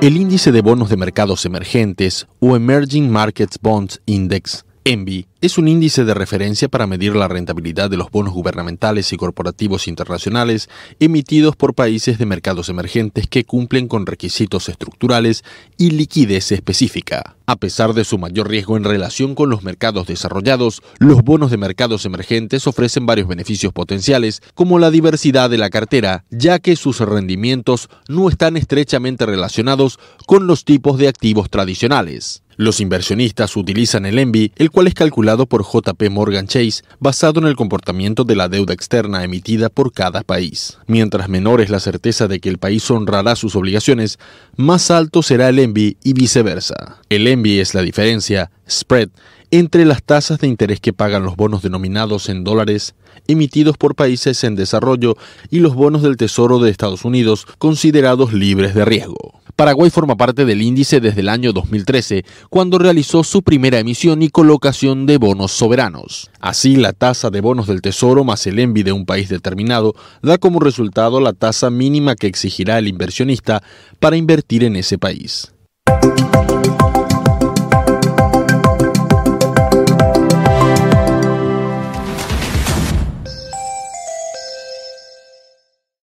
El índice de bonos de mercados emergentes o Emerging Markets Bonds Index, ENVI, es un índice de referencia para medir la rentabilidad de los bonos gubernamentales y corporativos internacionales emitidos por países de mercados emergentes que cumplen con requisitos estructurales y liquidez específica. A pesar de su mayor riesgo en relación con los mercados desarrollados, los bonos de mercados emergentes ofrecen varios beneficios potenciales, como la diversidad de la cartera, ya que sus rendimientos no están estrechamente relacionados con los tipos de activos tradicionales. Los inversionistas utilizan el ENVI, el cual es calculado por JP Morgan Chase, basado en el comportamiento de la deuda externa emitida por cada país. Mientras menor es la certeza de que el país honrará sus obligaciones, más alto será el ENVI y viceversa. El ENVI es la diferencia, spread, entre las tasas de interés que pagan los bonos denominados en dólares emitidos por países en desarrollo y los bonos del Tesoro de Estados Unidos considerados libres de riesgo. Paraguay forma parte del índice desde el año 2013, cuando realizó su primera emisión y colocación de bonos soberanos. Así, la tasa de bonos del Tesoro más el envi de un país determinado da como resultado la tasa mínima que exigirá el inversionista para invertir en ese país.